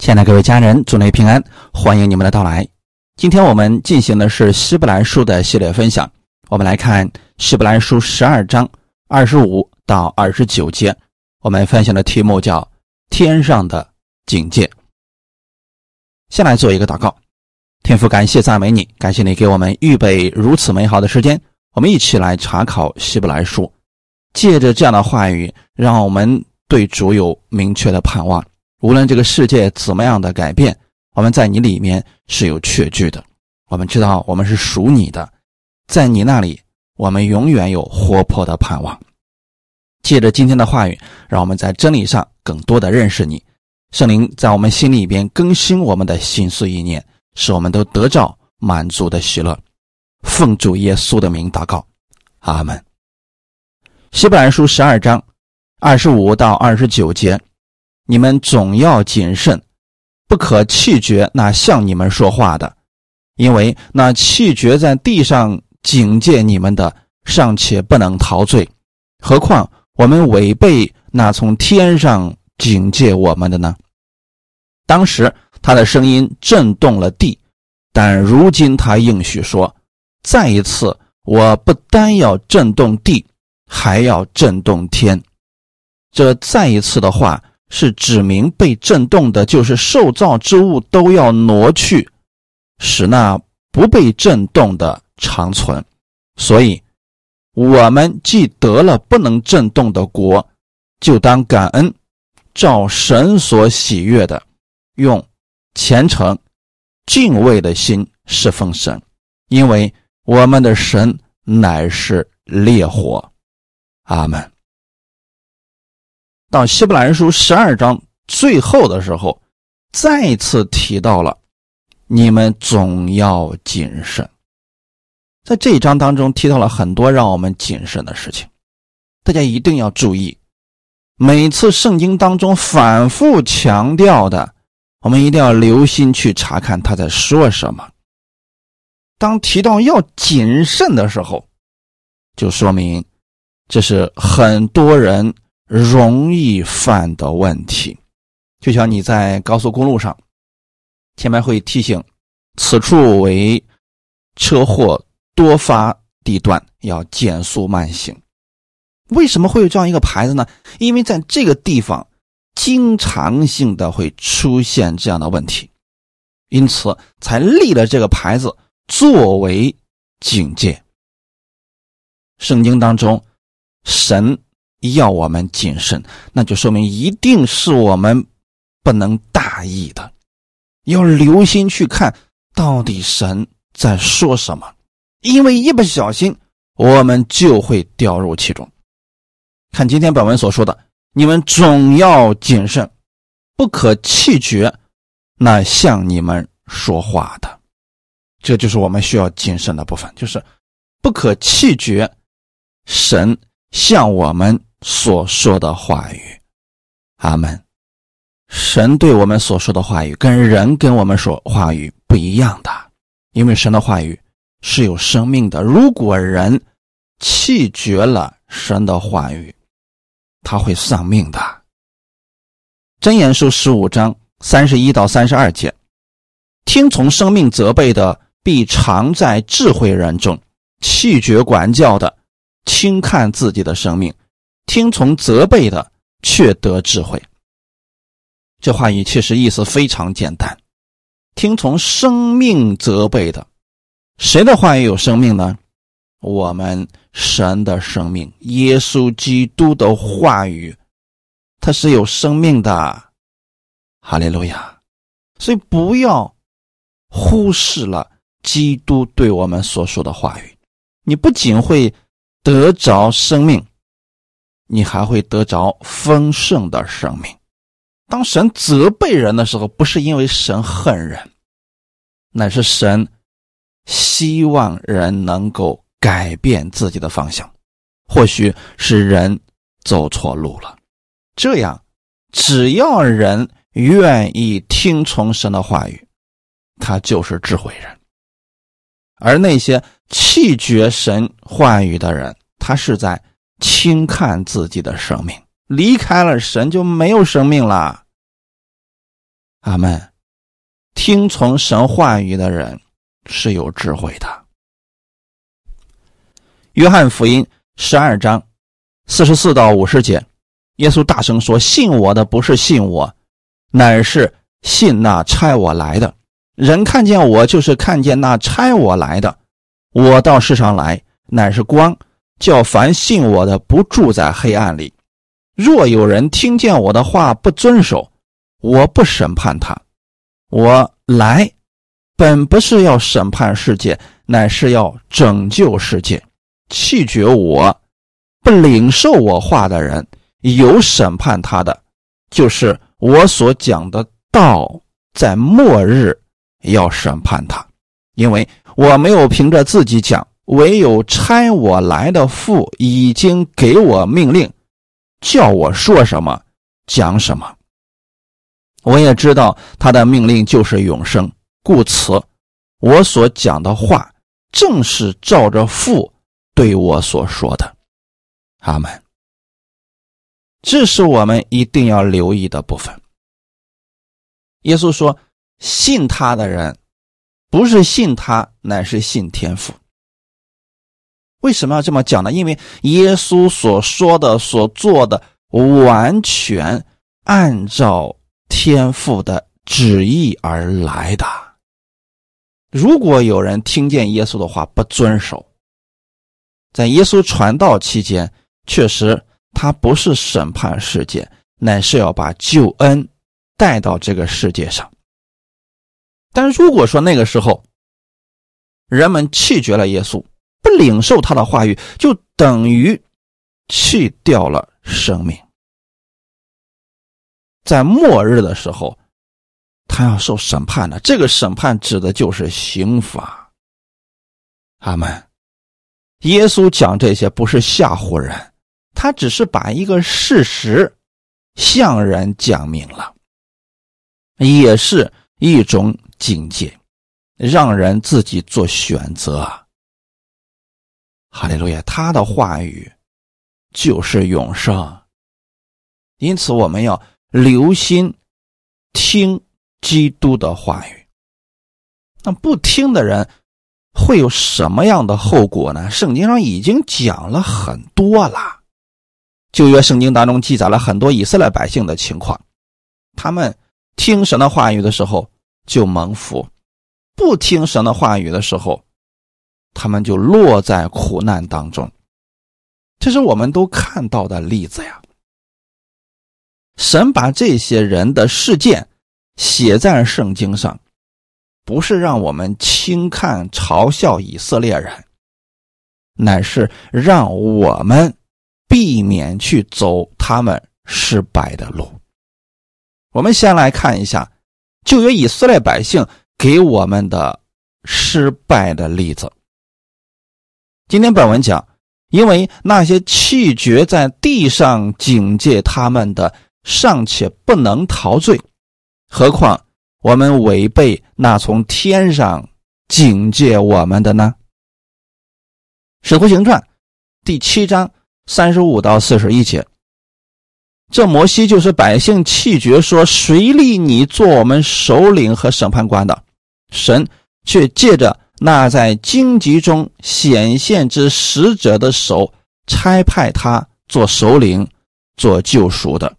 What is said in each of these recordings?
亲爱的各位家人，祝您平安，欢迎你们的到来。今天我们进行的是希伯来书的系列分享，我们来看希伯来书十二章二十五到二十九节。我们分享的题目叫“天上的警戒”。先来做一个祷告，天父，感谢赞美你，感谢你给我们预备如此美好的时间，我们一起来查考希伯来书，借着这样的话语，让我们对主有明确的盼望。无论这个世界怎么样的改变，我们在你里面是有确据的。我们知道我们是属你的，在你那里，我们永远有活泼的盼望。借着今天的话语，让我们在真理上更多的认识你。圣灵在我们心里边更新我们的心思意念，使我们都得着满足的喜乐。奉主耶稣的名祷告，阿门。希伯来书十二章二十五到二十九节。你们总要谨慎，不可气绝那向你们说话的，因为那气绝在地上警戒你们的，尚且不能陶醉，何况我们违背那从天上警戒我们的呢？当时他的声音震动了地，但如今他应许说：“再一次，我不单要震动地，还要震动天。”这再一次的话。是指明被震动的，就是受造之物都要挪去，使那不被震动的长存。所以，我们既得了不能震动的国，就当感恩，照神所喜悦的，用虔诚、敬畏的心侍奉神，因为我们的神乃是烈火。阿门。到希伯来书十二章最后的时候，再次提到了你们总要谨慎。在这一章当中提到了很多让我们谨慎的事情，大家一定要注意。每次圣经当中反复强调的，我们一定要留心去查看他在说什么。当提到要谨慎的时候，就说明这是很多人。容易犯的问题，就像你在高速公路上，前面会提醒此处为车祸多发地段，要减速慢行。为什么会有这样一个牌子呢？因为在这个地方经常性的会出现这样的问题，因此才立了这个牌子作为警戒。圣经当中，神。要我们谨慎，那就说明一定是我们不能大意的，要留心去看到底神在说什么，因为一不小心我们就会掉入其中。看今天本文所说的，你们总要谨慎，不可气绝那向你们说话的，这就是我们需要谨慎的部分，就是不可气绝神向我们。所说的话语，阿门。神对我们所说的话语，跟人跟我们说话语不一样的，因为神的话语是有生命的。如果人弃绝了神的话语，他会丧命的。箴言书十五章三十一到三十二节：听从生命责备的，必常在智慧人中；弃绝管教的，轻看自己的生命。听从责备的，却得智慧。这话语其实意思非常简单。听从生命责备的，谁的话语有生命呢？我们神的生命，耶稣基督的话语，它是有生命的。哈利路亚！所以不要忽视了基督对我们所说的话语，你不仅会得着生命。你还会得着丰盛的生命。当神责备人的时候，不是因为神恨人，乃是神希望人能够改变自己的方向。或许是人走错路了，这样只要人愿意听从神的话语，他就是智慧人。而那些弃绝神话语的人，他是在。轻看自己的生命，离开了神就没有生命了。阿门。听从神话语的人是有智慧的。约翰福音十二章四十四到五十节，耶稣大声说：“信我的不是信我，乃是信那差我来的。人看见我，就是看见那差我来的。我到世上来，乃是光，叫凡信我的不住在黑暗里。若有人听见我的话不遵守，我不审判他。”我来，本不是要审判世界，乃是要拯救世界。弃绝我不领受我话的人，有审判他的，就是我所讲的道，在末日要审判他，因为我没有凭着自己讲，唯有差我来的父已经给我命令，叫我说什么讲什么。我也知道他的命令就是永生，故此，我所讲的话正是照着父对我所说的。阿门。这是我们一定要留意的部分。耶稣说：“信他的人，不是信他，乃是信天父。”为什么要这么讲呢？因为耶稣所说的、所做的，完全按照。天父的旨意而来的。如果有人听见耶稣的话不遵守，在耶稣传道期间，确实他不是审判世界，乃是要把救恩带到这个世界上。但如果说那个时候人们弃绝了耶稣，不领受他的话语，就等于弃掉了生命。在末日的时候，他要受审判的。这个审判指的就是刑罚。阿门。耶稣讲这些不是吓唬人，他只是把一个事实向人讲明了，也是一种警戒，让人自己做选择。哈利路亚，他的话语就是永生，因此我们要。留心听基督的话语，那不听的人会有什么样的后果呢？圣经上已经讲了很多了。旧约圣经当中记载了很多以色列百姓的情况，他们听神的话语的时候就蒙福，不听神的话语的时候，他们就落在苦难当中。这是我们都看到的例子呀。神把这些人的事件写在圣经上，不是让我们轻看嘲笑以色列人，乃是让我们避免去走他们失败的路。我们先来看一下旧约以色列百姓给我们的失败的例子。今天本文讲，因为那些弃绝在地上警戒他们的。尚且不能陶醉，何况我们违背那从天上警戒我们的呢？《使徒行传》第七章三十五到四十一节，这摩西就是百姓弃绝说：“谁立你做我们首领和审判官的？”神却借着那在荆棘中显现之使者的手，差派他做首领，做救赎的。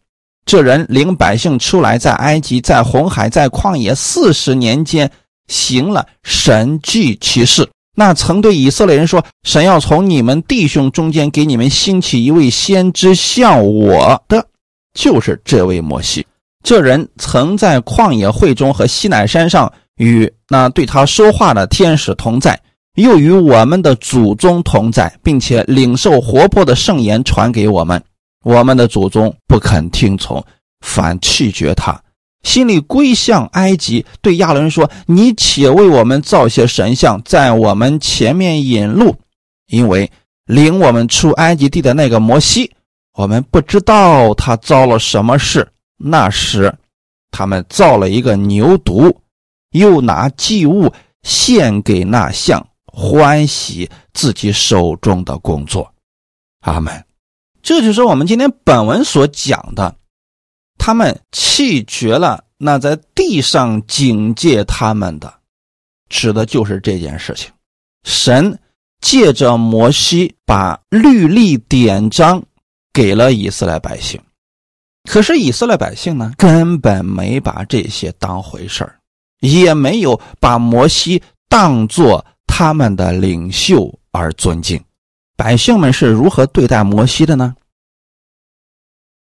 这人领百姓出来，在埃及，在红海，在旷野四十年间，行了神迹奇事。那曾对以色列人说：“神要从你们弟兄中间给你们兴起一位先知，像我的，就是这位摩西。这人曾在旷野会中和西乃山上与那对他说话的天使同在，又与我们的祖宗同在，并且领受活泼的圣言传给我们。”我们的祖宗不肯听从，反弃绝他，心里归向埃及。对亚伦说：“你且为我们造些神像，在我们前面引路，因为领我们出埃及地的那个摩西，我们不知道他遭了什么事。那时，他们造了一个牛犊，又拿祭物献给那像，欢喜自己手中的工作。”阿门。这就是我们今天本文所讲的，他们弃绝了那在地上警戒他们的，指的就是这件事情。神借着摩西把律例典章给了以色列百姓，可是以色列百姓呢，根本没把这些当回事儿，也没有把摩西当作他们的领袖而尊敬。百姓们是如何对待摩西的呢？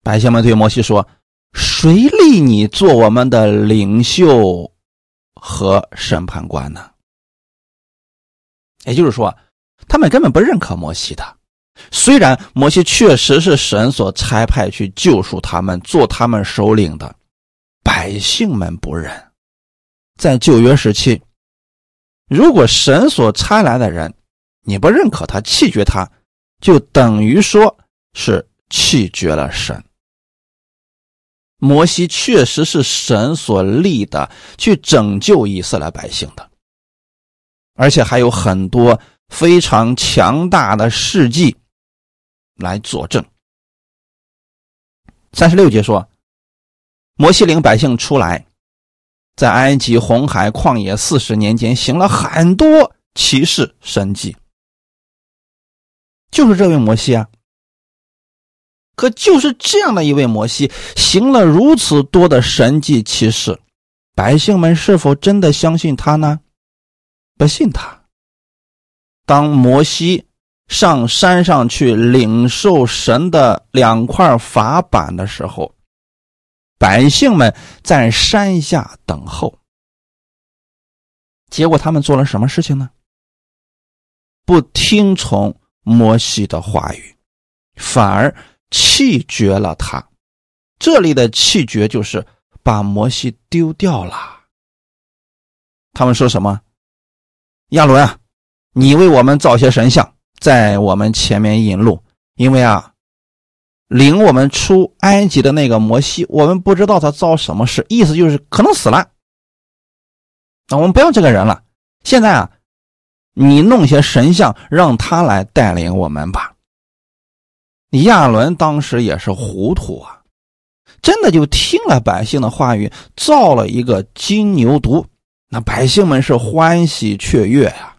百姓们对摩西说：“谁立你做我们的领袖和审判官呢？”也就是说，他们根本不认可摩西的。虽然摩西确实是神所差派去救赎他们、做他们首领的，百姓们不认。在旧约时期，如果神所差来的人，你不认可他、弃绝他，就等于说是弃绝了神。摩西确实是神所立的，去拯救以色列百姓的。而且还有很多非常强大的事迹来佐证。三十六节说，摩西领百姓出来，在埃及红海旷野四十年间，行了很多奇事神迹。就是这位摩西啊，可就是这样的一位摩西，行了如此多的神迹奇事，百姓们是否真的相信他呢？不信他。当摩西上山上去领受神的两块法板的时候，百姓们在山下等候。结果他们做了什么事情呢？不听从摩西的话语，反而弃绝了他。这里的弃绝就是把摩西丢掉了。他们说什么？亚伦啊，你为我们造些神像，在我们前面引路。因为啊，领我们出埃及的那个摩西，我们不知道他遭什么事，意思就是可能死了。那我们不要这个人了。现在啊，你弄些神像，让他来带领我们吧。亚伦当时也是糊涂啊，真的就听了百姓的话语，造了一个金牛犊。那百姓们是欢喜雀跃呀，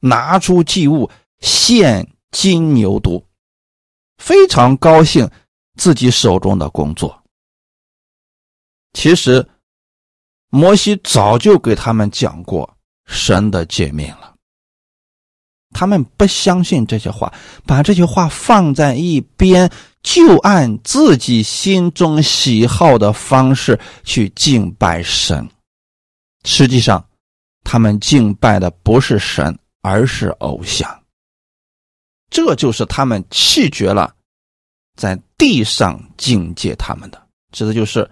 拿出祭物献金牛犊，非常高兴自己手中的工作。其实，摩西早就给他们讲过神的诫命了，他们不相信这些话，把这些话放在一边，就按自己心中喜好的方式去敬拜神。实际上，他们敬拜的不是神，而是偶像。这就是他们弃绝了在地上境界他们的，指的就是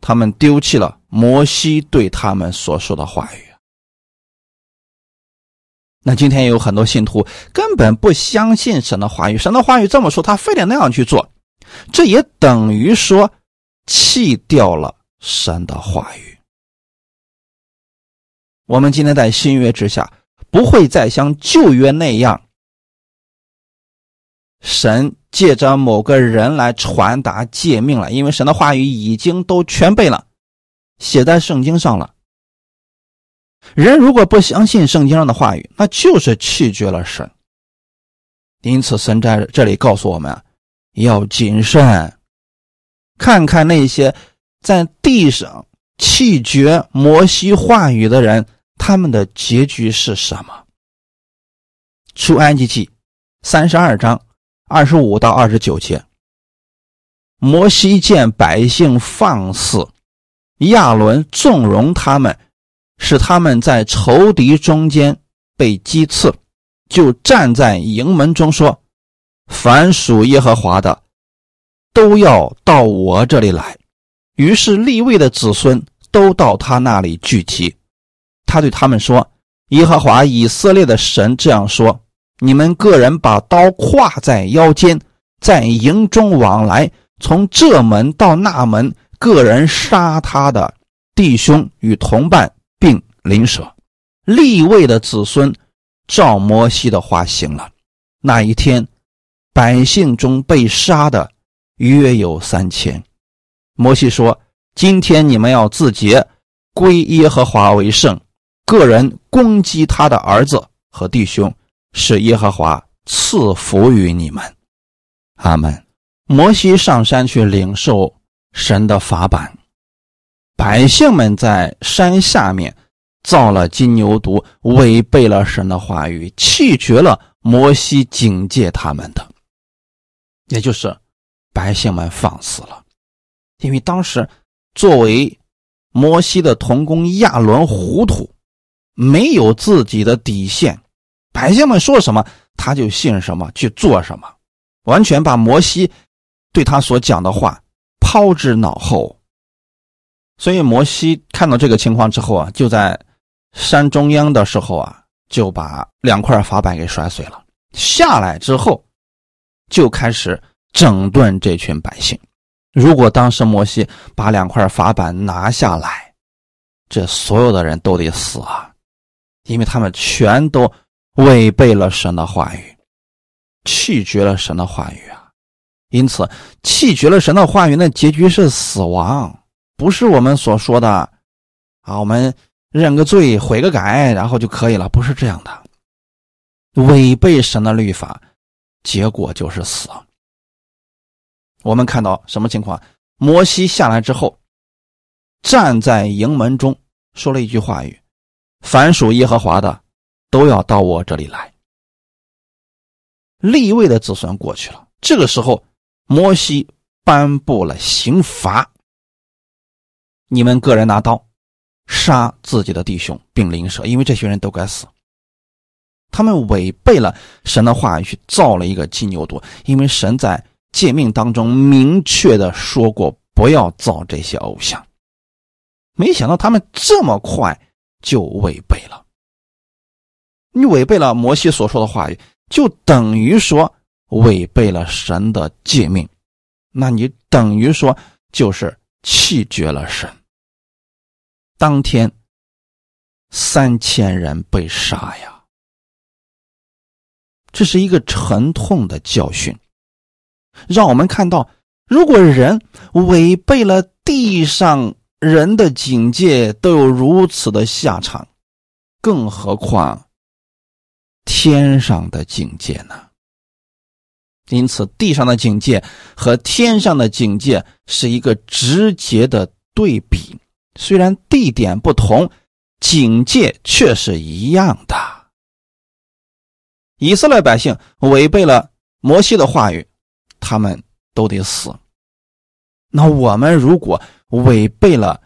他们丢弃了摩西对他们所说的话语。那今天有很多信徒根本不相信神的话语，神的话语这么说，他非得那样去做，这也等于说弃掉了神的话语。我们今天在新约之下，不会再像旧约那样，神借着某个人来传达诫命了，因为神的话语已经都全背了，写在圣经上了。人如果不相信圣经上的话语，那就是弃绝了神。因此，神在这里告诉我们要谨慎，看看那些在地上弃绝摩西话语的人。他们的结局是什么？出埃及记三十二章二十五到二十九节。摩西见百姓放肆，亚伦纵容他们，使他们在仇敌中间被击刺，就站在营门中说：“凡属耶和华的，都要到我这里来。”于是立位的子孙都到他那里聚集。他对他们说：“耶和华以色列的神这样说：你们个人把刀挎在腰间，在营中往来，从这门到那门，个人杀他的弟兄与同伴，并邻舍。立位的子孙照摩西的话行了。那一天，百姓中被杀的约有三千，摩西说：“今天你们要自洁，归耶和华为圣。个人攻击他的儿子和弟兄，是耶和华赐福于你们。”阿门。摩西上山去领受神的法版，百姓们在山下面造了金牛犊，违背了神的话语，弃绝了摩西警戒他们的，也就是百姓们放肆了。因为当时作为摩西的同工亚伦糊涂，没有自己的底线，百姓们说什么他就信什么，去做什么，完全把摩西。对他所讲的话抛之脑后，所以摩西看到这个情况之后啊，就在山中央的时候啊，就把两块法板给摔碎了。下来之后，就开始整顿这群百姓。如果当时摩西把两块法板拿下来，这所有的人都得死啊，因为他们全都违背了神的话语，弃绝了神的话语啊。因此，弃绝了神的话语，那结局是死亡，不是我们所说的啊。我们认个罪、悔个改，然后就可以了，不是这样的。违背神的律法，结果就是死。我们看到什么情况？摩西下来之后，站在营门中说了一句话语：“凡属耶和华的，都要到我这里来。”立位的子孙过去了，这个时候。摩西颁布了刑罚：你们个人拿刀杀自己的弟兄并邻舍，因为这些人都该死。他们违背了神的话语，去造了一个金牛犊，因为神在诫命当中明确的说过不要造这些偶像。没想到他们这么快就违背了。你违背了摩西所说的话语，就等于说。违背了神的诫命，那你等于说就是弃绝了神。当天三千人被杀呀，这是一个沉痛的教训，让我们看到，如果人违背了地上人的警戒，都有如此的下场，更何况天上的警戒呢？因此，地上的警戒和天上的警戒是一个直接的对比。虽然地点不同，警戒却是一样的。以色列百姓违背了摩西的话语，他们都得死。那我们如果违背了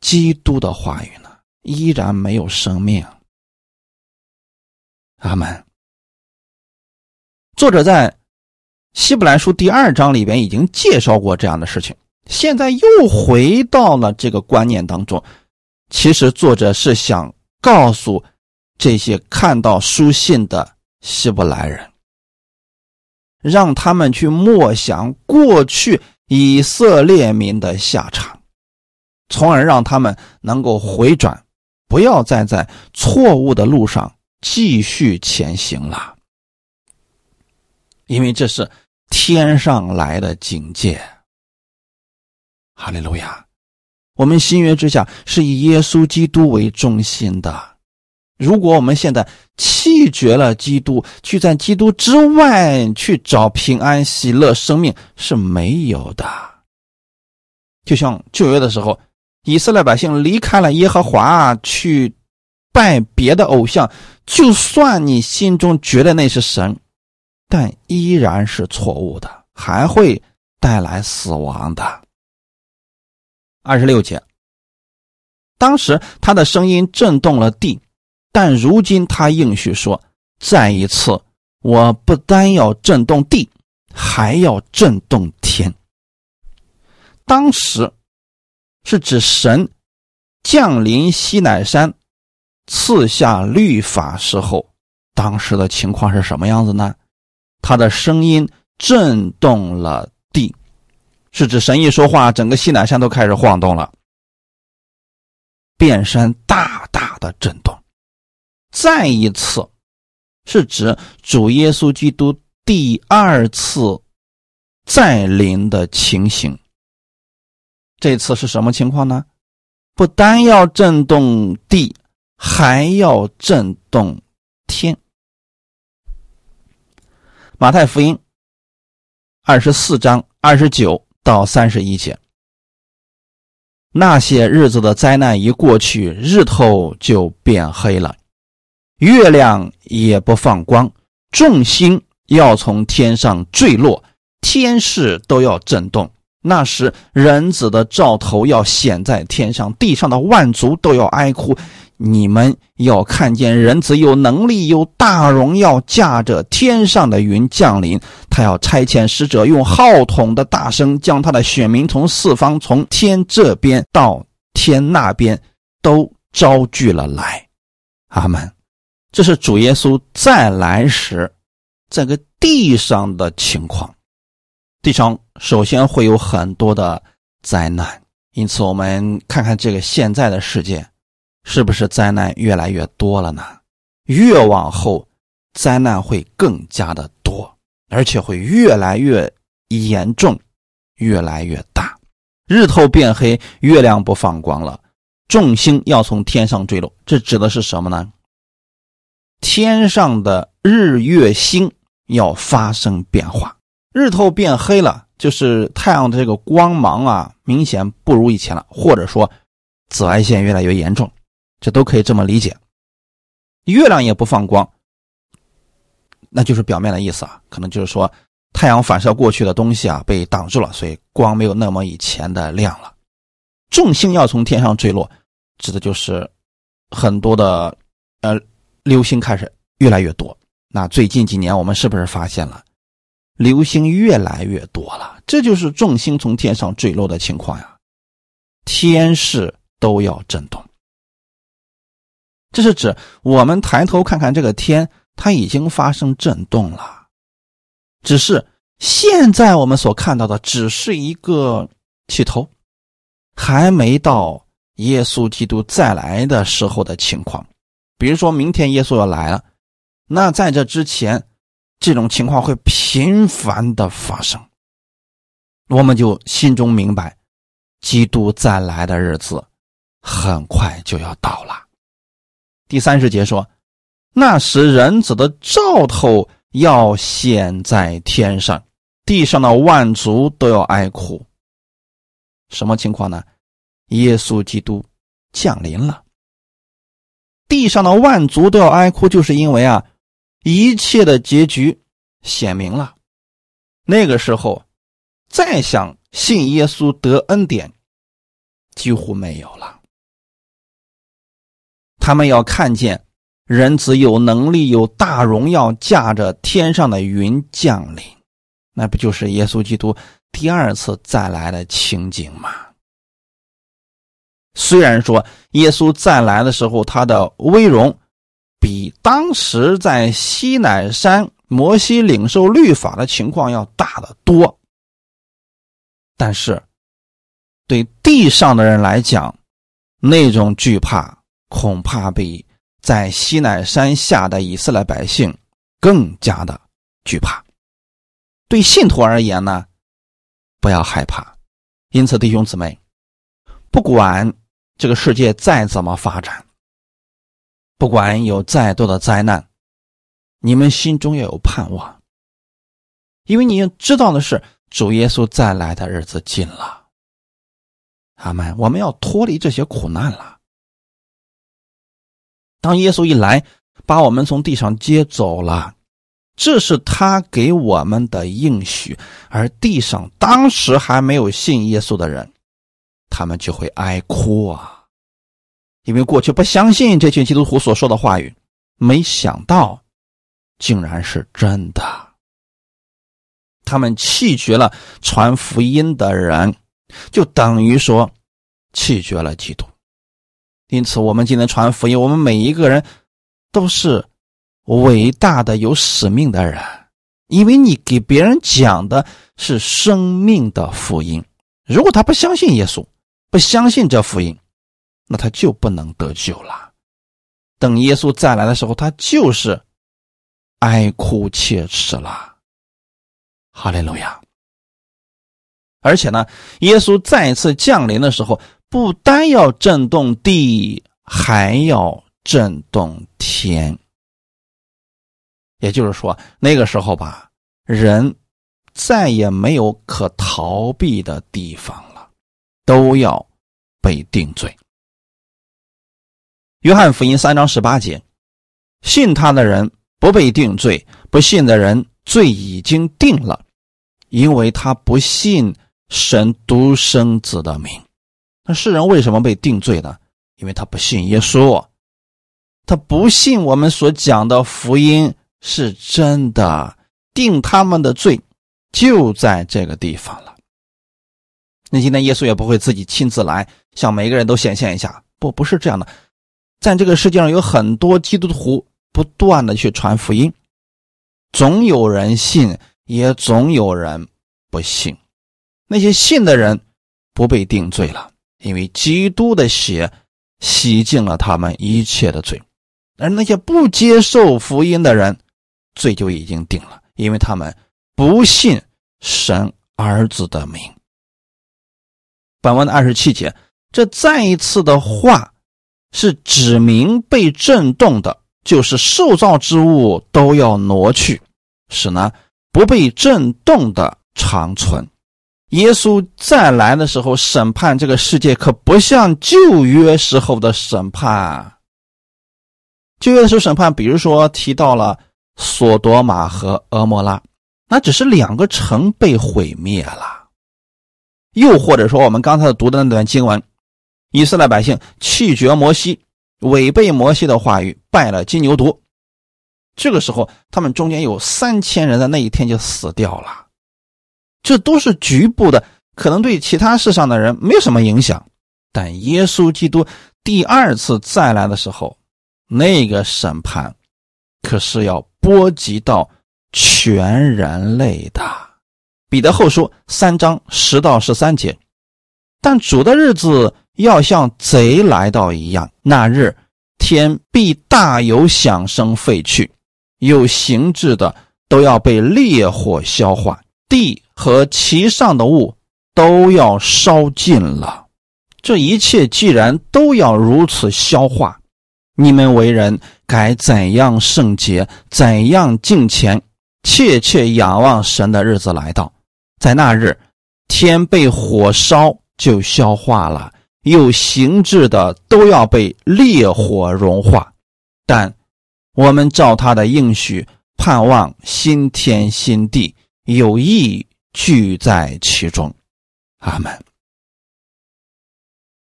基督的话语呢？依然没有生命。阿门。作者在。希伯来书第二章里边已经介绍过这样的事情，现在又回到了这个观念当中。其实作者是想告诉这些看到书信的希伯来人，让他们去默想过去以色列民的下场，从而让他们能够回转，不要再在错误的路上继续前行了，因为这是。天上来的警戒，哈利路亚！我们新约之下是以耶稣基督为中心的。如果我们现在弃绝了基督，去在基督之外去找平安、喜乐、生命是没有的。就像旧约的时候，以色列百姓离开了耶和华，去拜别的偶像，就算你心中觉得那是神。但依然是错误的，还会带来死亡的。二十六节，当时他的声音震动了地，但如今他应许说：“再一次，我不单要震动地，还要震动天。”当时是指神降临西乃山，赐下律法时候，当时的情况是什么样子呢？他的声音震动了地，是指神一说话，整个西南山都开始晃动了，遍山大大的震动。再一次，是指主耶稣基督第二次再临的情形。这次是什么情况呢？不单要震动地，还要震动天。马太福音二十四章二十九到三十一节。那些日子的灾难一过去，日头就变黑了，月亮也不放光，众星要从天上坠落，天势都要震动。那时，人子的兆头要显在天上，地上的万族都要哀哭。你们要看见人子有能力、有大荣耀，驾着天上的云降临。他要差遣使者，用号筒的大声，将他的选民从四方、从天这边到天那边都招聚了来。阿门。这是主耶稣再来时这个地上的情况。地上首先会有很多的灾难，因此我们看看这个现在的世界，是不是灾难越来越多了呢？越往后，灾难会更加的多，而且会越来越严重，越来越大。日头变黑，月亮不放光了，众星要从天上坠落。这指的是什么呢？天上的日月星要发生变化。日头变黑了，就是太阳的这个光芒啊，明显不如以前了，或者说紫外线越来越严重，这都可以这么理解。月亮也不放光，那就是表面的意思啊，可能就是说太阳反射过去的东西啊被挡住了，所以光没有那么以前的亮了。众星要从天上坠落，指的就是很多的呃流星开始越来越多。那最近几年我们是不是发现了？流星越来越多了，这就是众星从天上坠落的情况呀，天势都要震动。这是指我们抬头看看这个天，它已经发生震动了，只是现在我们所看到的只是一个起头，还没到耶稣基督再来的时候的情况。比如说明天耶稣要来了，那在这之前。这种情况会频繁的发生，我们就心中明白，基督再来的日子很快就要到了。第三十节说，那时人子的兆头要显在天上，地上的万族都要哀哭。什么情况呢？耶稣基督降临了，地上的万族都要哀哭，就是因为啊。一切的结局显明了，那个时候再想信耶稣得恩典几乎没有了。他们要看见人子有能力、有大荣耀，驾着天上的云降临，那不就是耶稣基督第二次再来的情景吗？虽然说耶稣再来的时候，他的威荣。比当时在西乃山摩西领受律法的情况要大得多，但是对地上的人来讲，那种惧怕恐怕比在西奈山下的以色列百姓更加的惧怕。对信徒而言呢，不要害怕。因此，弟兄姊妹，不管这个世界再怎么发展。不管有再多的灾难，你们心中要有盼望，因为你要知道的是，主耶稣再来的日子近了。阿门！我们要脱离这些苦难了。当耶稣一来，把我们从地上接走了，这是他给我们的应许。而地上当时还没有信耶稣的人，他们就会哀哭啊。因为过去不相信这群基督徒所说的话语，没想到竟然是真的。他们弃绝了传福音的人，就等于说弃绝了基督。因此，我们今天传福音，我们每一个人都是伟大的、有使命的人，因为你给别人讲的是生命的福音。如果他不相信耶稣，不相信这福音，那他就不能得救了。等耶稣再来的时候，他就是哀哭切齿了。哈利路亚！而且呢，耶稣再次降临的时候，不单要震动地，还要震动天。也就是说，那个时候吧，人再也没有可逃避的地方了，都要被定罪。约翰福音三章十八节，信他的人不被定罪，不信的人罪已经定了，因为他不信。神独生子的名，那世人为什么被定罪呢？因为他不信耶稣，他不信我们所讲的福音是真的，定他们的罪就在这个地方了。那今天耶稣也不会自己亲自来向每个人都显现一下，不，不是这样的。在这个世界上有很多基督徒不断的去传福音，总有人信，也总有人不信。那些信的人不被定罪了，因为基督的血洗净了他们一切的罪；而那些不接受福音的人，罪就已经定了，因为他们不信神儿子的名。本文的二十七节，这再一次的话是指明被震动的，就是受造之物都要挪去，使呢不被震动的长存。耶稣再来的时候，审判这个世界可不像旧约时候的审判。旧约的时候审判，比如说提到了索多玛和俄摩拉，那只是两个城被毁灭了；又或者说我们刚才读的那段经文，以色列百姓弃绝摩西，违背摩西的话语，拜了金牛犊，这个时候他们中间有三千人在那一天就死掉了。这都是局部的，可能对其他世上的人没有什么影响，但耶稣基督第二次再来的时候，那个审判可是要波及到全人类的。彼得后书三章十到十三节，但主的日子要像贼来到一样，那日天必大有响声废去，有形质的都要被烈火消化，地。和其上的物都要烧尽了，这一切既然都要如此消化，你们为人该怎样圣洁，怎样敬虔，切切仰望神的日子来到，在那日，天被火烧就消化了，有形质的都要被烈火融化，但我们照他的应许，盼望新天新地，有意。聚在其中，阿门。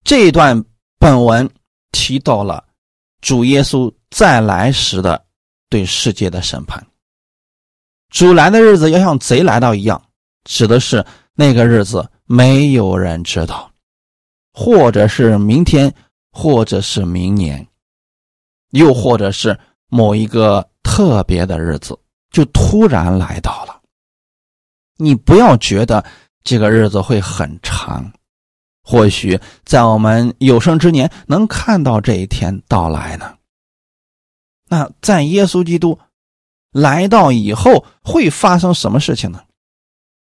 这一段本文提到了主耶稣再来时的对世界的审判。主来的日子要像贼来到一样，指的是那个日子没有人知道，或者是明天，或者是明年，又或者是某一个特别的日子，就突然来到了。你不要觉得这个日子会很长，或许在我们有生之年能看到这一天到来呢。那在耶稣基督来到以后会发生什么事情呢？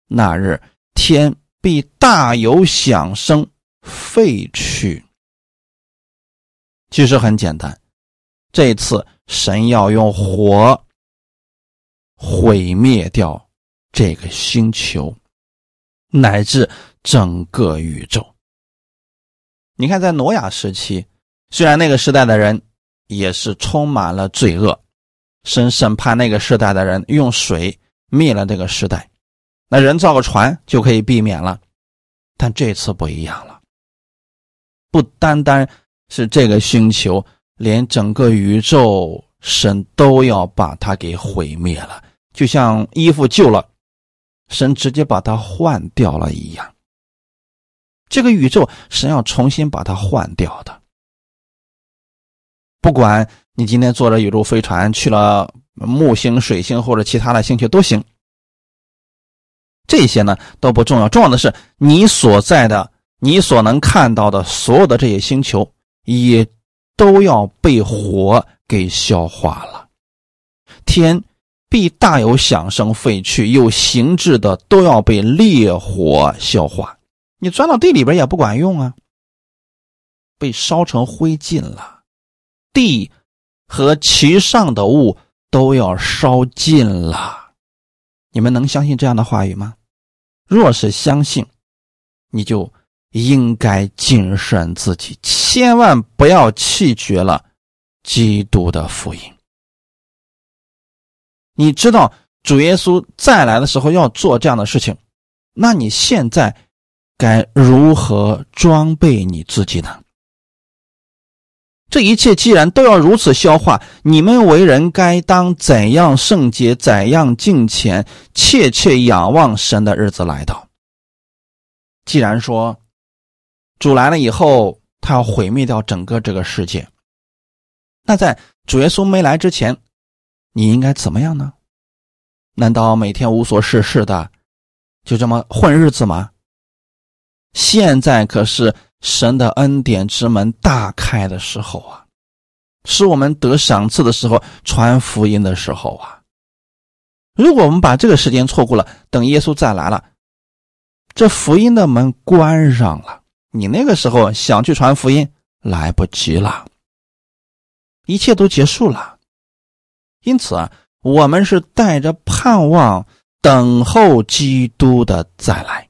那日天必大有响声废去。其实很简单，这次神要用火毁灭掉。这个星球，乃至整个宇宙。你看，在挪亚时期，虽然那个时代的人也是充满了罪恶，神审判那个时代的人，用水灭了这个时代，那人造个船就可以避免了。但这次不一样了，不单单是这个星球，连整个宇宙，神都要把它给毁灭了，就像衣服旧了。神直接把它换掉了一样，这个宇宙神要重新把它换掉的。不管你今天坐着宇宙飞船去了木星、水星或者其他的星球都行，这些呢都不重要，重要的是你所在的、你所能看到的所有的这些星球，也都要被火给消化了，天必大有响声废去，有形质的都要被烈火消化。你钻到地里边也不管用啊，被烧成灰烬了。地和其上的物都要烧尽了。你们能相信这样的话语吗？若是相信，你就应该谨慎自己，千万不要弃绝了基督的福音。你知道主耶稣再来的时候要做这样的事情，那你现在该如何装备你自己呢？这一切既然都要如此消化，你们为人该当怎样圣洁，怎样敬虔，切切仰望神的日子来到。既然说主来了以后，他要毁灭掉整个这个世界，那在主耶稣没来之前。你应该怎么样呢？难道每天无所事事的，就这么混日子吗？现在可是神的恩典之门大开的时候啊，是我们得赏赐的时候，传福音的时候啊。如果我们把这个时间错过了，等耶稣再来了，这福音的门关上了，你那个时候想去传福音，来不及了，一切都结束了。因此啊，我们是带着盼望等候基督的再来。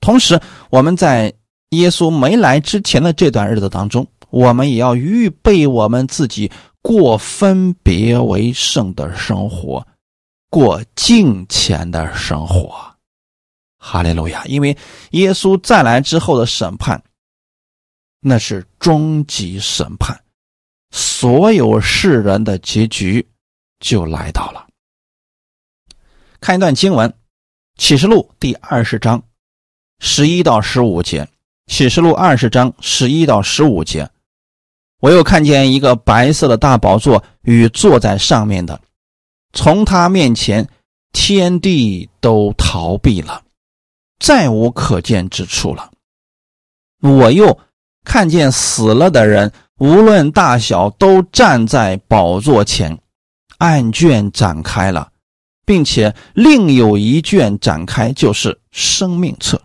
同时，我们在耶稣没来之前的这段日子当中，我们也要预备我们自己过分别为圣的生活，过敬虔的生活。哈利路亚！因为耶稣再来之后的审判，那是终极审判，所有世人的结局。就来到了。看一段经文，《启示录》第二十章十一到十五节，《启示录》二十章十一到十五节。我又看见一个白色的大宝座与坐在上面的，从他面前，天地都逃避了，再无可见之处了。我又看见死了的人，无论大小，都站在宝座前。案卷展开了，并且另有一卷展开，就是生命册。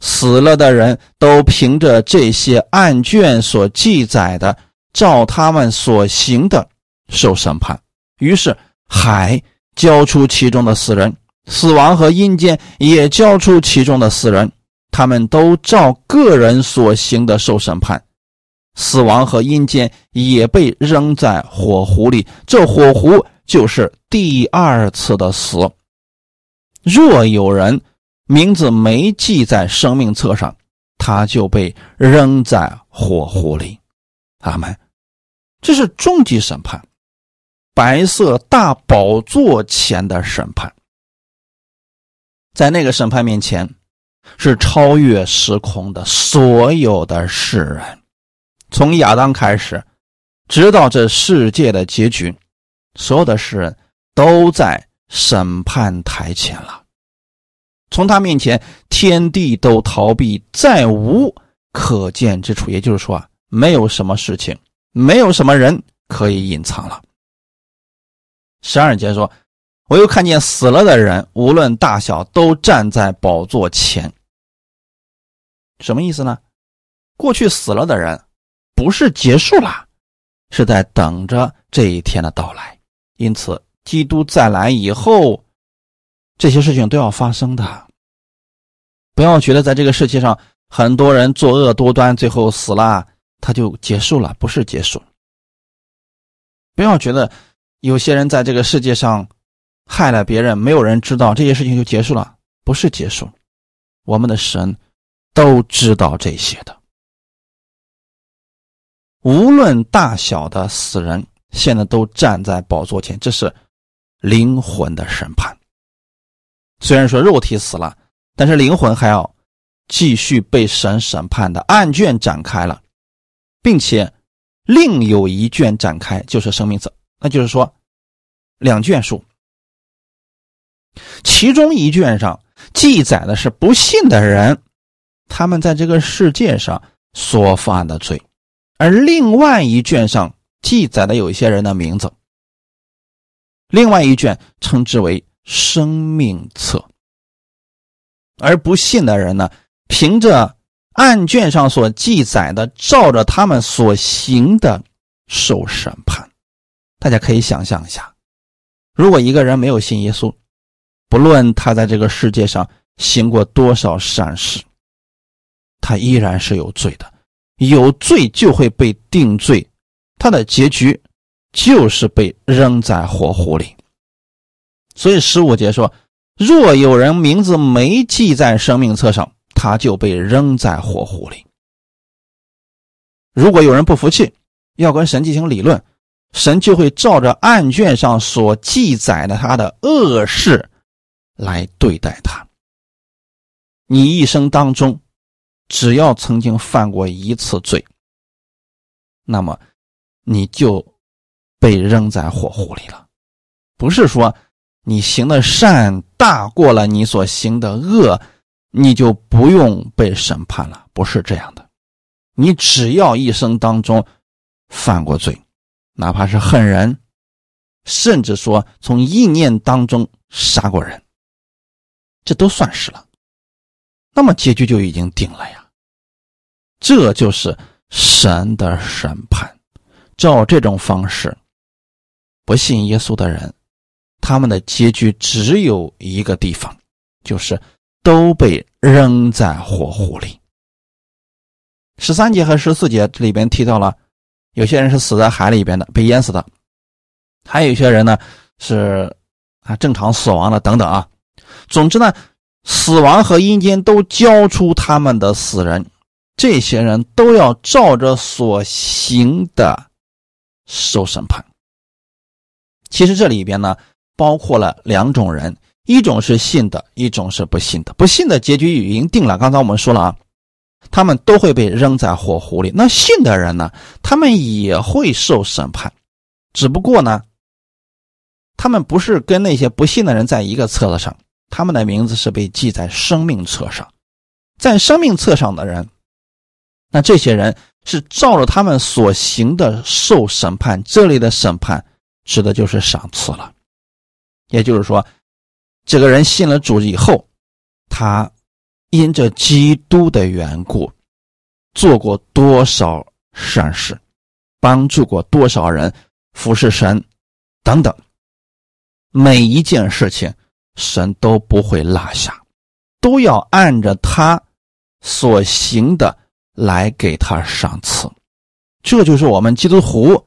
死了的人都凭着这些案卷所记载的，照他们所行的受审判。于是海交出其中的死人，死亡和阴间也交出其中的死人，他们都照个人所行的受审判。死亡和阴间也被扔在火湖里，这火湖就是第二次的死。若有人名字没记在生命册上，他就被扔在火湖里。阿门。这是终极审判，白色大宝座前的审判。在那个审判面前，是超越时空的所有的世人。从亚当开始，直到这世界的结局，所有的世人都在审判台前了。从他面前，天地都逃避，再无可见之处。也就是说啊，没有什么事情，没有什么人可以隐藏了。十二节说：“我又看见死了的人，无论大小，都站在宝座前。”什么意思呢？过去死了的人。不是结束了，是在等着这一天的到来。因此，基督再来以后，这些事情都要发生的。不要觉得在这个世界上很多人作恶多端，最后死了他就结束了，不是结束。不要觉得有些人在这个世界上害了别人，没有人知道这些事情就结束了，不是结束。我们的神都知道这些的。无论大小的死人，现在都站在宝座前，这是灵魂的审判。虽然说肉体死了，但是灵魂还要继续被神审判的。案卷展开了，并且另有一卷展开，就是生命册。那就是说，两卷书，其中一卷上记载的是不信的人，他们在这个世界上所犯的罪。而另外一卷上记载的有一些人的名字，另外一卷称之为生命册。而不信的人呢，凭着案卷上所记载的，照着他们所行的受审判。大家可以想象一下，如果一个人没有信耶稣，不论他在这个世界上行过多少善事，他依然是有罪的，有罪就会被定罪，他的结局就是被扔在火湖里。所以十五节说。若有人名字没记在生命册上，他就被扔在火湖里。如果有人不服气，要跟神进行理论，神就会照着案卷上所记载的他的恶事来对待他。你一生当中，只要曾经犯过一次罪，那么你就被扔在火湖里了。不是说。你行的善大过了你所行的恶，你就不用被审判了。不是这样的，你只要一生当中犯过罪，哪怕是恨人，甚至说从意念当中杀过人，这都算是了。那么结局就已经定了呀。这就是神的审判。照这种方式，不信耶稣的人。他们的结局只有一个地方，就是都被扔在火湖里。十三节和十四节这里边提到了，有些人是死在海里边的，被淹死的；还有一些人呢是啊正常死亡的等等啊。总之呢，死亡和阴间都交出他们的死人，这些人都要照着所行的受审判。其实这里边呢。包括了两种人，一种是信的，一种是不信的。不信的结局已经定了，刚才我们说了啊，他们都会被扔在火湖里。那信的人呢，他们也会受审判，只不过呢，他们不是跟那些不信的人在一个册子上，他们的名字是被记在生命册上，在生命册上的人，那这些人是照着他们所行的受审判。这里的审判指的就是赏赐了。也就是说，这个人信了主以后，他因着基督的缘故，做过多少善事，帮助过多少人，服侍神等等，每一件事情，神都不会落下，都要按着他所行的来给他赏赐。这就是我们基督徒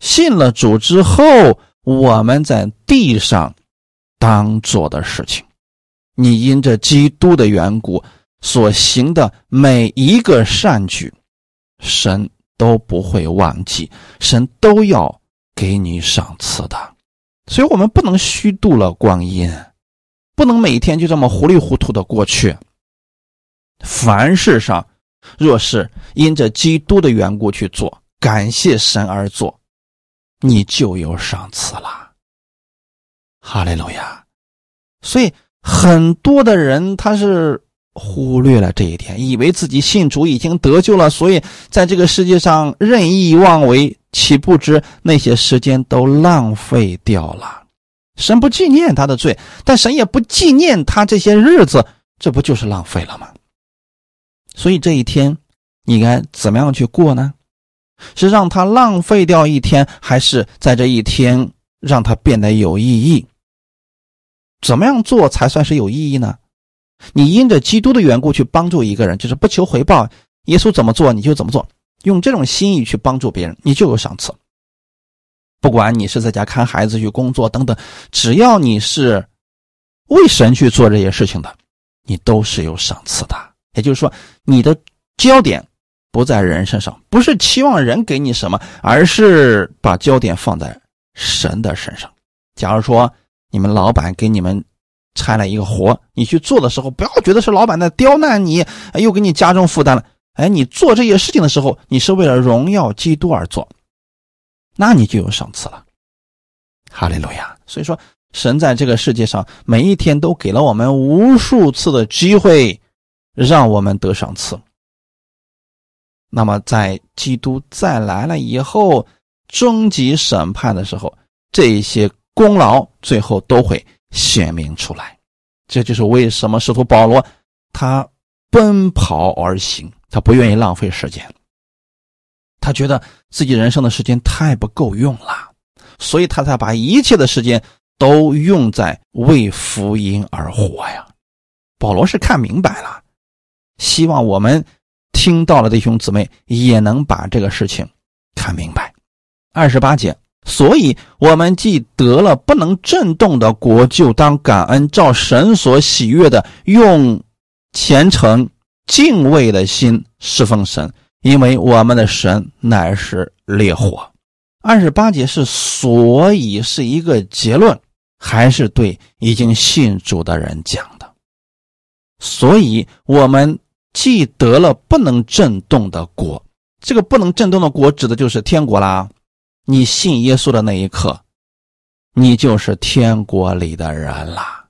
信了主之后。我们在地上当做的事情，你因着基督的缘故所行的每一个善举，神都不会忘记，神都要给你赏赐的。所以，我们不能虚度了光阴，不能每天就这么糊里糊涂的过去。凡事上，若是因着基督的缘故去做，感谢神而做。你就有赏赐了，哈利路亚！所以很多的人他是忽略了这一点，以为自己信主已经得救了，所以在这个世界上任意妄为，岂不知那些时间都浪费掉了。神不纪念他的罪，但神也不纪念他这些日子，这不就是浪费了吗？所以这一天，你该怎么样去过呢？是让他浪费掉一天，还是在这一天让他变得有意义？怎么样做才算是有意义呢？你因着基督的缘故去帮助一个人，就是不求回报。耶稣怎么做你就怎么做，用这种心意去帮助别人，你就有赏赐。不管你是在家看孩子、去工作等等，只要你是为神去做这些事情的，你都是有赏赐的。也就是说，你的焦点。不在人身上，不是期望人给你什么，而是把焦点放在神的身上。假如说你们老板给你们拆了一个活，你去做的时候，不要觉得是老板在刁难你，又给你加重负担了。哎，你做这些事情的时候，你是为了荣耀基督而做，那你就有赏赐了。哈利路亚！所以说，神在这个世界上每一天都给了我们无数次的机会，让我们得赏赐。那么，在基督再来了以后，终极审判的时候，这些功劳，最后都会显明出来。这就是为什么使徒保罗他奔跑而行，他不愿意浪费时间。他觉得自己人生的时间太不够用了，所以他才把一切的时间都用在为福音而活呀。保罗是看明白了，希望我们听到了弟兄姊妹也能把这个事情看明白。二十八节，所以我们既得了不能震动的国，就当感恩，照神所喜悦的，用虔诚敬畏的心侍奉神。因为我们的神乃是烈火，二十八节是所以是一个结论，还是对已经信主的人讲的？所以我们既得了不能震动的国，这个不能震动的国指的就是天国啦。你信耶稣的那一刻，你就是天国里的人啦。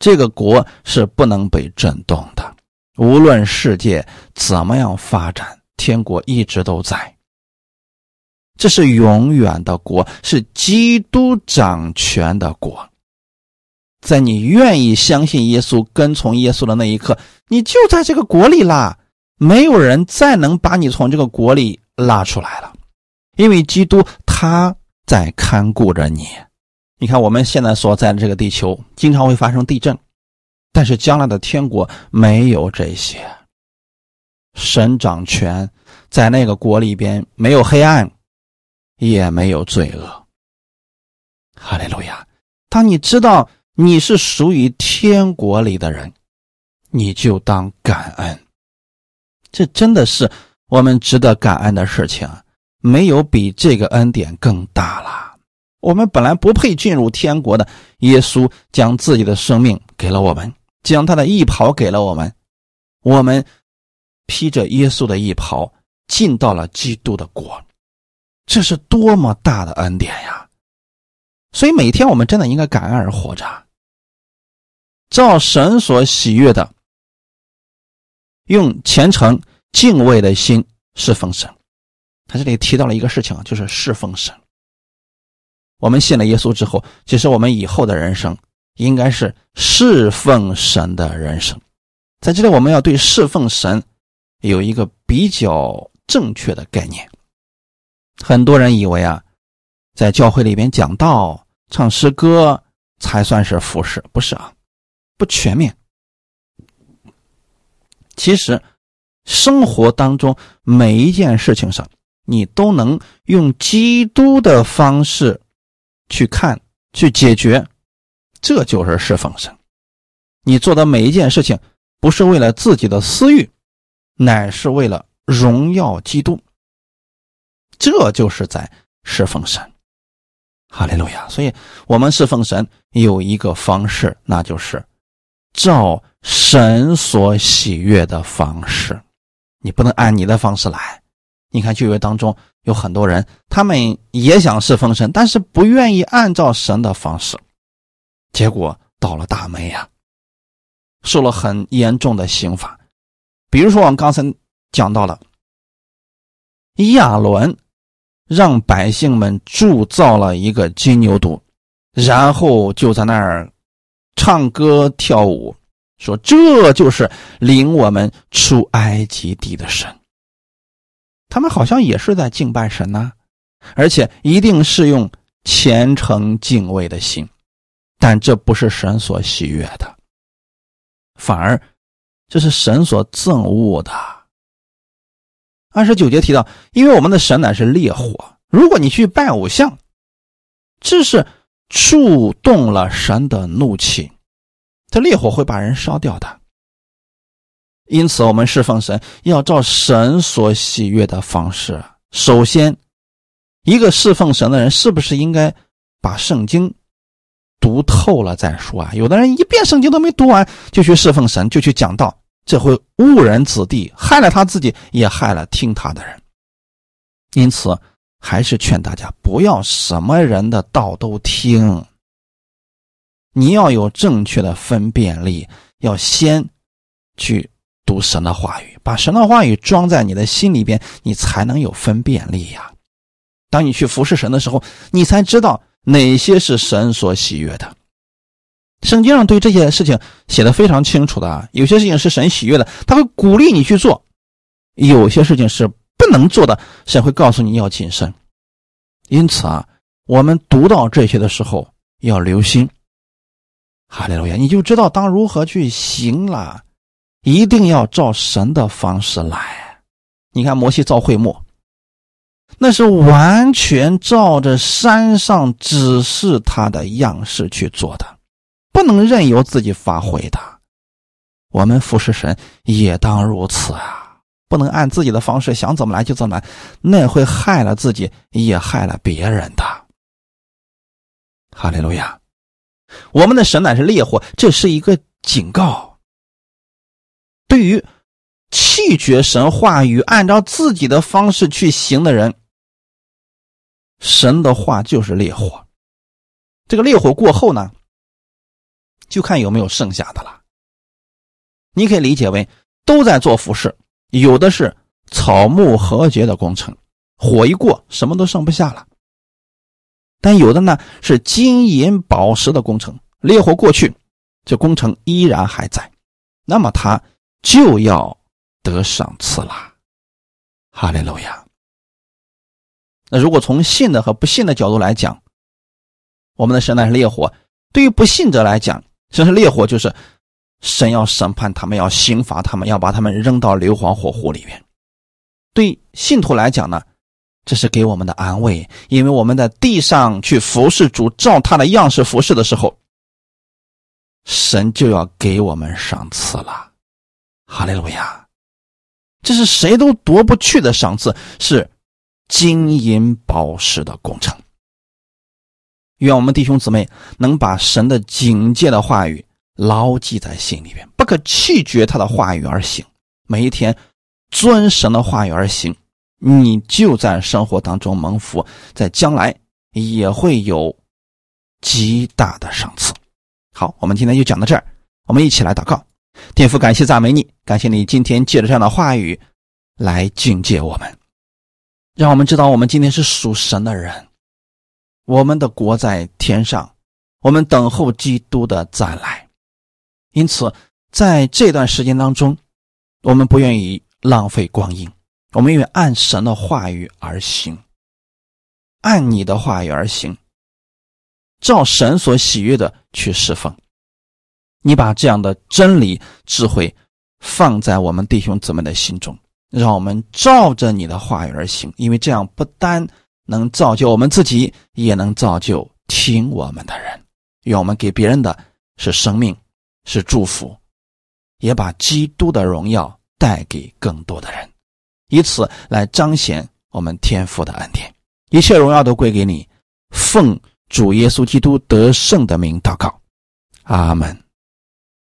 这个国是不能被震动的，无论世界怎么样发展。天国一直都在，这是永远的国，是基督掌权的国。在你愿意相信耶稣、跟从耶稣的那一刻，你就在这个国里啦。没有人再能把你从这个国里拉出来了，因为基督他在看顾着你。你看，我们现在所在的这个地球经常会发生地震，但是将来的天国没有这些。神掌权，在那个国里边没有黑暗，也没有罪恶。哈利路亚！当你知道你是属于天国里的人，你就当感恩。这真的是我们值得感恩的事情，没有比这个恩典更大了。我们本来不配进入天国的，耶稣将自己的生命给了我们，将他的衣袍给了我们，我们。披着耶稣的衣袍进到了基督的国，这是多么大的恩典呀！所以每天我们真的应该感恩而活着，照神所喜悦的，用虔诚敬畏的心侍奉神。他这里提到了一个事情，就是侍奉神。我们信了耶稣之后，其实我们以后的人生应该是侍奉神的人生。在这里，我们要对侍奉神。有一个比较正确的概念，很多人以为啊，在教会里边讲道、唱诗歌才算是服侍，不是啊，不全面。其实，生活当中每一件事情上，你都能用基督的方式去看、去解决，这就是侍奉神。你做的每一件事情，不是为了自己的私欲。乃是为了荣耀基督，这就是在侍奉神。哈利路亚！所以，我们侍奉神有一个方式，那就是照神所喜悦的方式。你不能按你的方式来。你看，旧约当中有很多人，他们也想侍奉神，但是不愿意按照神的方式，结果倒了大霉呀，受了很严重的刑罚。比如说，我们刚才讲到了亚伦让百姓们铸造了一个金牛犊，然后就在那儿唱歌跳舞，说这就是领我们出埃及地的神。他们好像也是在敬拜神呐，而且一定是用虔诚敬畏的心，但这不是神所喜悦的，反而。这是神所憎恶的。二十九节提到，因为我们的神乃是烈火，如果你去拜偶像，这是触动了神的怒气，这烈火会把人烧掉的。因此，我们侍奉神要照神所喜悦的方式。首先，一个侍奉神的人是不是应该把圣经？读透了再说啊！有的人一遍圣经都没读完，就去侍奉神，就去讲道，这会误人子弟，害了他自己，也害了听他的人。因此，还是劝大家不要什么人的道都听。你要有正确的分辨力，要先去读神的话语，把神的话语装在你的心里边，你才能有分辨力呀。当你去服侍神的时候，你才知道。哪些是神所喜悦的。圣经上对这些事情写的非常清楚的啊，有些事情是神喜悦的，他会鼓励你去做；有些事情是不能做的，神会告诉你要谨慎。因此啊，我们读到这些的时候要留心。哈利路亚，你就知道当如何去行了，一定要照神的方式来。你看摩西造会幕，那是完全照着山上指示他的样式去做的。不能任由自己发挥的，我们服侍神也当如此啊！不能按自己的方式想怎么来就怎么来，那会害了自己，也害了别人的。哈利路亚！我们的神乃是烈火，这是一个警告。对于弃绝神话语、按照自己的方式去行的人，神的话就是烈火。这个烈火过后呢？就看有没有剩下的了。你可以理解为都在做服饰，有的是草木和解的工程，火一过什么都剩不下了；但有的呢是金银宝石的工程，烈火过去，这工程依然还在，那么他就要得赏赐啦。哈利路亚。那如果从信的和不信的角度来讲，我们的神乃是烈火，对于不信者来讲。这是烈火，就是神要审判他们，要刑罚他们，要把他们扔到硫磺火湖里面。对信徒来讲呢，这是给我们的安慰，因为我们在地上去服侍主，照他的样式服侍的时候，神就要给我们赏赐了。哈利路亚！这是谁都夺不去的赏赐，是金银宝石的工程。愿我们弟兄姊妹能把神的警戒的话语牢记在心里边，不可弃绝他的话语而行。每一天遵神的话语而行，你就在生活当中蒙福，在将来也会有极大的赏赐。好，我们今天就讲到这儿，我们一起来祷告。天父，感谢赞美你，感谢你今天借着这样的话语来警戒我们，让我们知道我们今天是属神的人。我们的国在天上，我们等候基督的再来。因此，在这段时间当中，我们不愿意浪费光阴，我们愿意按神的话语而行，按你的话语而行，照神所喜悦的去侍奉。你把这样的真理、智慧放在我们弟兄姊妹的心中，让我们照着你的话语而行，因为这样不单。能造就我们自己，也能造就听我们的人。愿我们给别人的是生命，是祝福，也把基督的荣耀带给更多的人，以此来彰显我们天父的恩典。一切荣耀都归给你，奉主耶稣基督得胜的名祷告，阿门。